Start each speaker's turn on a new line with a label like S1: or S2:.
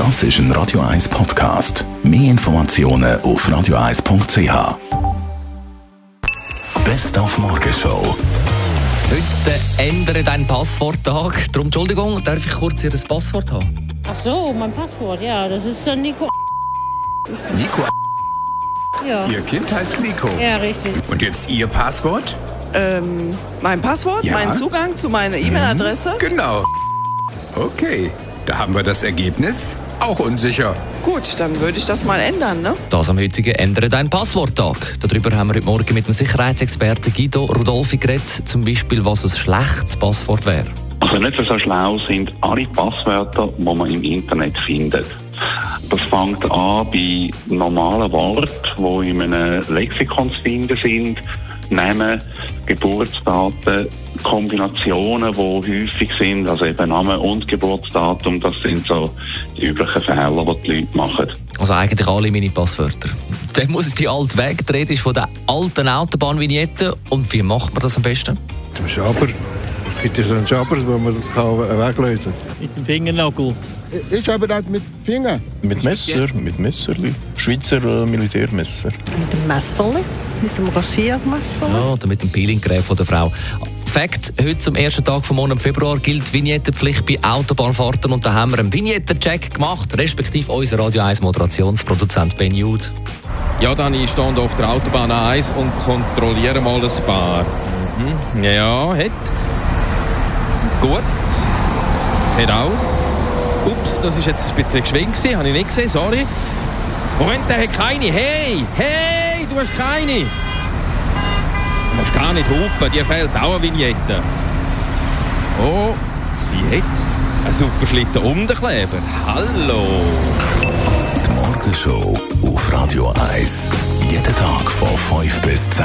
S1: Das ist ein Radio 1 Podcast. Mehr Informationen auf radio1.ch. Best auf Morgenshow.
S2: Heute ändere dein Passworttag. Darum, Entschuldigung, darf ich kurz Ihr Passwort haben?
S3: Ach so, mein Passwort, ja, das ist äh, Nico.
S4: Nico,
S3: Ja.
S4: Ihr Kind heißt Nico.
S3: ja, richtig.
S4: Und jetzt Ihr Passwort?
S5: Ähm, mein Passwort,
S4: Ja.
S5: mein Zugang zu meiner E-Mail-Adresse.
S4: Genau. Okay, da haben wir das Ergebnis. Auch unsicher.
S5: Gut, dann würde ich das mal ändern, ne?
S2: Das am heutigen Ändere dein Passworttag. Darüber haben wir heute Morgen mit dem Sicherheitsexperten Guido Rudolfi geredet. Zum Beispiel, was ein schlechtes Passwort wäre.
S6: Also nicht so schlau sind alle Passwörter, die man im Internet findet. Das fängt an bei normalen Worten, die in einem Lexikon zu finden sind. Namen, Geburtsdaten, Kombinationen, die häufig sind, also eben Name und Geburtsdatum, das sind so die üblichen Fehler, die die Leute machen.
S2: Also eigentlich alle meine Passwörter. Dann muss die alte Weg. Die Rede ist von der alten Autobahnvignette. Und wie macht man das am besten?
S7: Zum Schaber. Es gibt ja so einen Schaber, wo man das kann weglösen
S8: Mit dem Fingernagel.
S7: kann. Ich habe das mit Finger.
S9: Mit Messer, mit Messerli. Schweizer äh, Militärmesser.
S10: Mit dem Messerli, mit dem Rasiermesser.
S2: Ja, oder mit dem Peelinggerät von der Frau. Fakt, heute zum ersten Tag vom Monat Februar gilt Vignettenpflicht bei Autobahnfahrten und da haben wir einen Vignettencheck gemacht, respektive unser Radio 1 Moderationsproduzent Ben Jude.
S8: Ja, dann ich stehe auf der Autobahn A1 und kontrolliere mal ein paar. Mhm. Ja, hat. Gut. Auch. Ups, das ist jetzt ein bisschen geschwingt habe ich nicht gesehen, sorry. Moment, der hat keine. Hey, hey, du hast keine. Du musst gar nicht hupen, dir fehlt auch eine Vignette. Oh, sie hat einen super Schlitten um den Kleber. Hallo.
S1: Die Morgenshow auf Radio 1. Jeden Tag von 5 bis 10.